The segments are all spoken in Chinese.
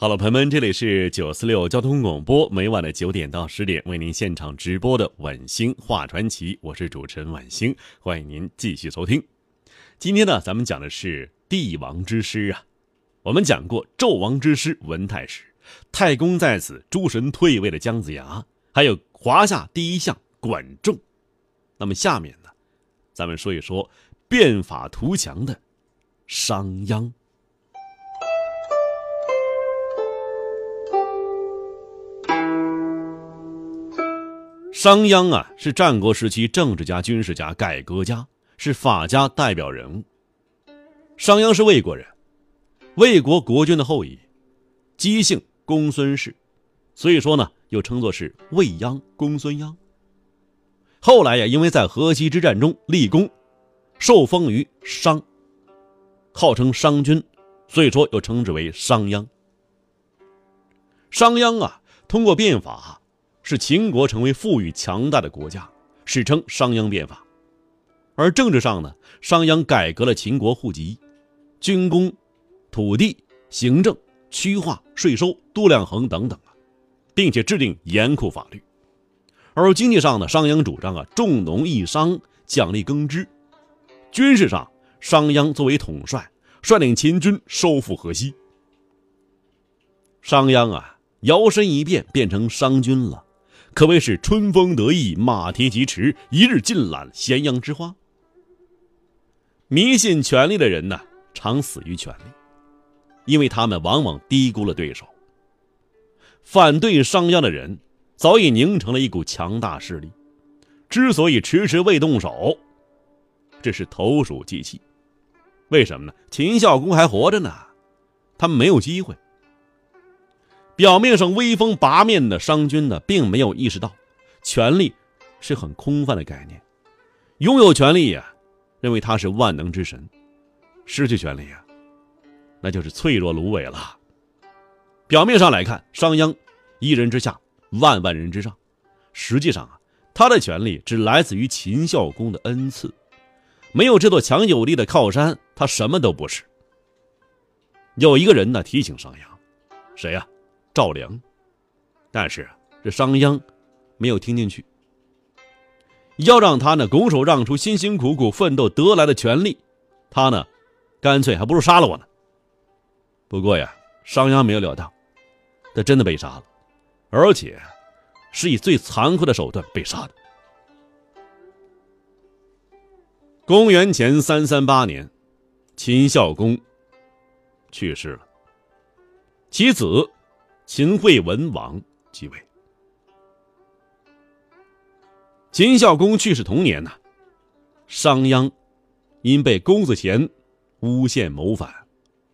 好了，朋友们，这里是九四六交通广播，每晚的九点到十点为您现场直播的《晚星话传奇》，我是主持人晚星，欢迎您继续收听。今天呢，咱们讲的是帝王之师啊。我们讲过纣王之师文太师，太公在此，诸神退位的姜子牙，还有华夏第一相管仲。那么下面呢，咱们说一说变法图强的商鞅。商鞅啊，是战国时期政治家、军事家、改革家，是法家代表人物。商鞅是魏国人，魏国国君的后裔，姬姓公孙氏，所以说呢，又称作是魏鞅、公孙鞅。后来呀，因为在河西之战中立功，受封于商，号称商君，所以说又称之为商鞅。商鞅啊，通过变法。使秦国成为富裕强大的国家，史称商鞅变法。而政治上呢，商鞅改革了秦国户籍、军功、土地、行政、区划、税收、度量衡等等啊，并且制定严酷法律。而经济上呢，商鞅主张啊重农抑商，奖励耕织。军事上，商鞅作为统帅，率领秦军收复河西。商鞅啊，摇身一变变成商君了。可谓是春风得意马蹄疾驰，一日尽览咸阳之花。迷信权力的人呢，常死于权力，因为他们往往低估了对手。反对商鞅的人早已凝成了一股强大势力，之所以迟迟未动手，这是投鼠忌器。为什么呢？秦孝公还活着呢，他们没有机会。表面上威风八面的商君呢，并没有意识到，权力是很空泛的概念。拥有权力呀，认为他是万能之神；失去权力呀，那就是脆弱芦苇了。表面上来看，商鞅一人之下，万万人之上，实际上啊，他的权力只来自于秦孝公的恩赐，没有这座强有力的靠山，他什么都不是。有一个人呢，提醒商鞅，谁呀？赵良，但是这商鞅没有听进去，要让他呢拱手让出辛辛苦苦奋斗得来的权利，他呢干脆还不如杀了我呢。不过呀，商鞅没有料到，他真的被杀了，而且是以最残酷的手段被杀的。公元前三三八年，秦孝公去世了，其子。秦惠文王继位。秦孝公去世同年呢，商鞅因被公子虔诬陷谋反，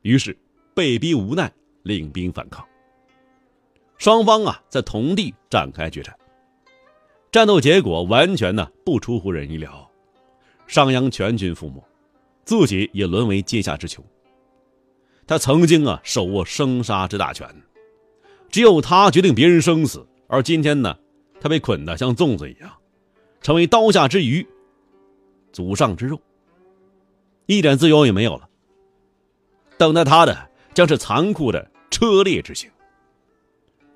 于是被逼无奈领兵反抗。双方啊在同地展开决战，战斗结果完全呢不出乎人意料，商鞅全军覆没，自己也沦为阶下之囚。他曾经啊手握生杀之大权。只有他决定别人生死，而今天呢，他被捆得像粽子一样，成为刀下之鱼，祖上之肉，一点自由也没有了。等待他的将是残酷的车裂之刑。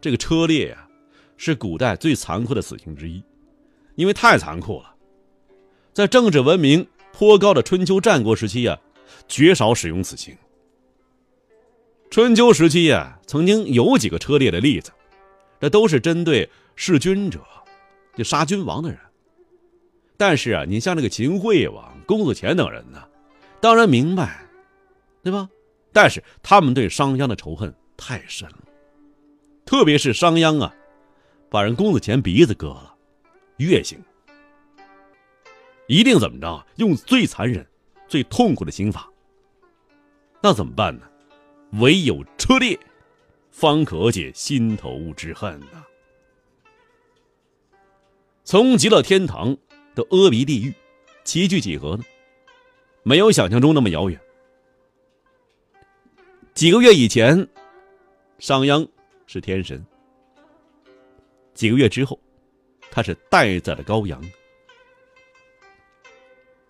这个车裂呀，是古代最残酷的死刑之一，因为太残酷了。在政治文明颇高的春秋战国时期呀，绝少使用此刑。春秋时期呀，曾经有几个车裂的例子，这都是针对弑君者，就杀君王的人。但是啊，你像那个秦惠王、公子虔等人呢，当然明白，对吧？但是他们对商鞅的仇恨太深了，特别是商鞅啊，把人公子虔鼻子割了，月刑，一定怎么着？用最残忍、最痛苦的刑罚。那怎么办呢？唯有车裂，方可解心头之恨呐。从极乐天堂到阿鼻地狱，齐聚几何呢？没有想象中那么遥远。几个月以前，商鞅是天神；几个月之后，他是待宰的羔羊。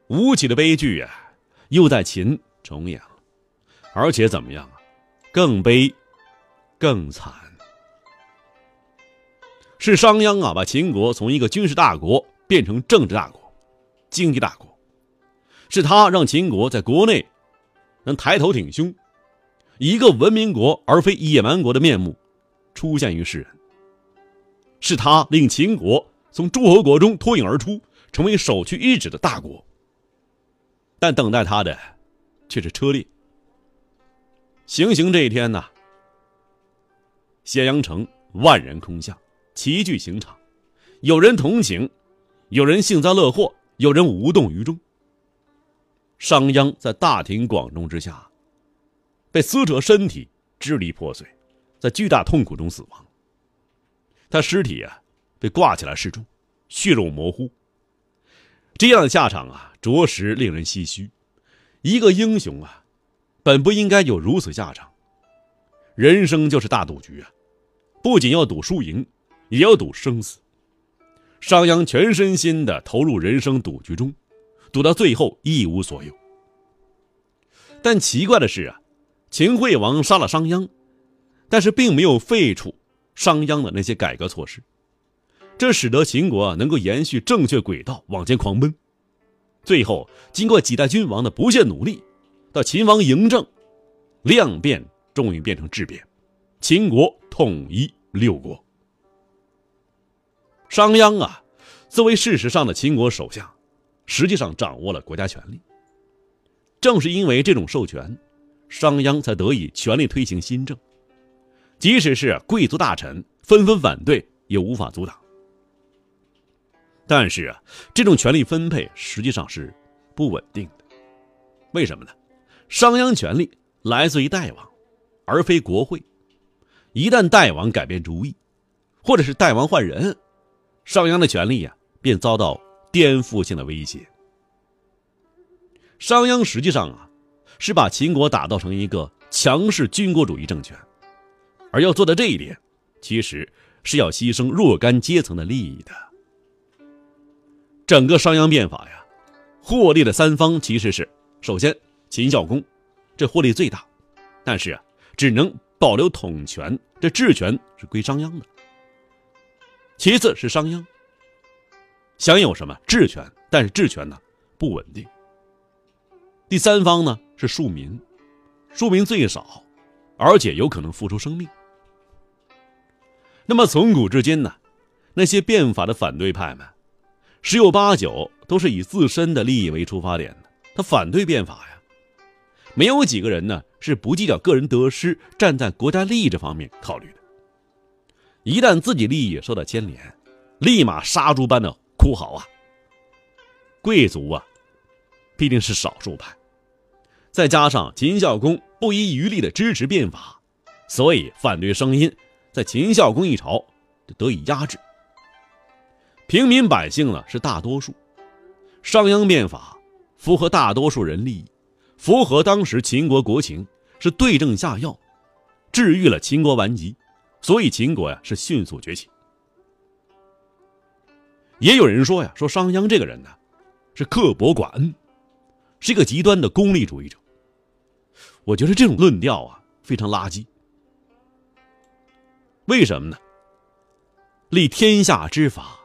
吴起的悲剧啊，又在秦重演了，而且怎么样啊？更悲，更惨。是商鞅啊，把秦国从一个军事大国变成政治大国、经济大国，是他让秦国在国内能抬头挺胸。一个文明国而非野蛮国的面目出现于世人，是他令秦国从诸侯国中脱颖而出，成为首屈一指的大国。但等待他的却是车裂。行刑这一天呢，咸阳城万人空巷，齐聚刑场，有人同情，有人幸灾乐祸，有人无动于衷。商鞅在大庭广众之下。被撕扯身体，支离破碎，在巨大痛苦中死亡。他尸体啊，被挂起来示众，血肉模糊。这样的下场啊，着实令人唏嘘。一个英雄啊，本不应该有如此下场。人生就是大赌局啊，不仅要赌输赢，也要赌生死。商鞅全身心的投入人生赌局中，赌到最后一无所有。但奇怪的是啊。秦惠王杀了商鞅，但是并没有废除商鞅的那些改革措施，这使得秦国能够延续正确轨道往前狂奔。最后，经过几代君王的不懈努力，到秦王嬴政，量变终于变成质变，秦国统一六国。商鞅啊，作为事实上的秦国首相，实际上掌握了国家权力。正是因为这种授权。商鞅才得以全力推行新政，即使是贵族大臣纷纷反对，也无法阻挡。但是啊，这种权力分配实际上是不稳定的。为什么呢？商鞅权力来自于代王，而非国会。一旦代王改变主意，或者是代王换人，商鞅的权力呀便遭到颠覆性的威胁。商鞅实际上啊。是把秦国打造成一个强势军国主义政权，而要做到这一点，其实是要牺牲若干阶层的利益的。整个商鞅变法呀，获利的三方其实是：首先秦孝公，这获利最大，但是啊，只能保留统权，这治权是归商鞅的；其次是商鞅，享有什么治权，但是治权呢不稳定；第三方呢？是庶民，庶民最少，而且有可能付出生命。那么从古至今呢，那些变法的反对派们，十有八九都是以自身的利益为出发点的。他反对变法呀，没有几个人呢是不计较个人得失，站在国家利益这方面考虑的。一旦自己利益受到牵连，立马杀猪般的哭嚎啊！贵族啊，必定是少数派。再加上秦孝公不遗余力的支持变法，所以反对声音在秦孝公一朝就得以压制。平民百姓呢是大多数，商鞅变法符合大多数人利益，符合当时秦国国情，是对症下药，治愈了秦国顽疾，所以秦国呀是迅速崛起。也有人说呀，说商鞅这个人呢是刻薄寡恩，是一个极端的功利主义者。我觉得这种论调啊非常垃圾。为什么呢？立天下之法，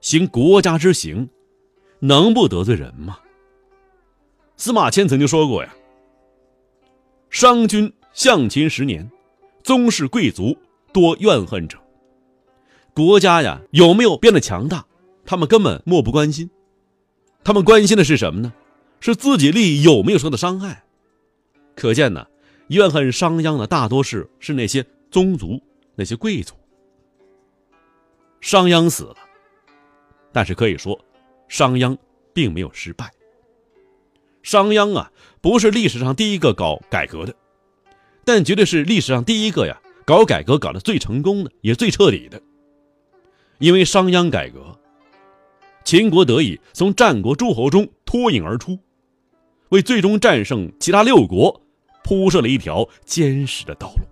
行国家之行，能不得罪人吗？司马迁曾经说过呀：“商君相秦十年，宗室贵族多怨恨者。”国家呀有没有变得强大，他们根本漠不关心。他们关心的是什么呢？是自己利益有没有受到伤害。可见呢，怨恨商鞅的大多是是那些宗族、那些贵族。商鞅死了，但是可以说，商鞅并没有失败。商鞅啊，不是历史上第一个搞改革的，但绝对是历史上第一个呀搞改革搞得最成功的，也最彻底的。因为商鞅改革，秦国得以从战国诸侯中脱颖而出，为最终战胜其他六国铺设了一条坚实的道路。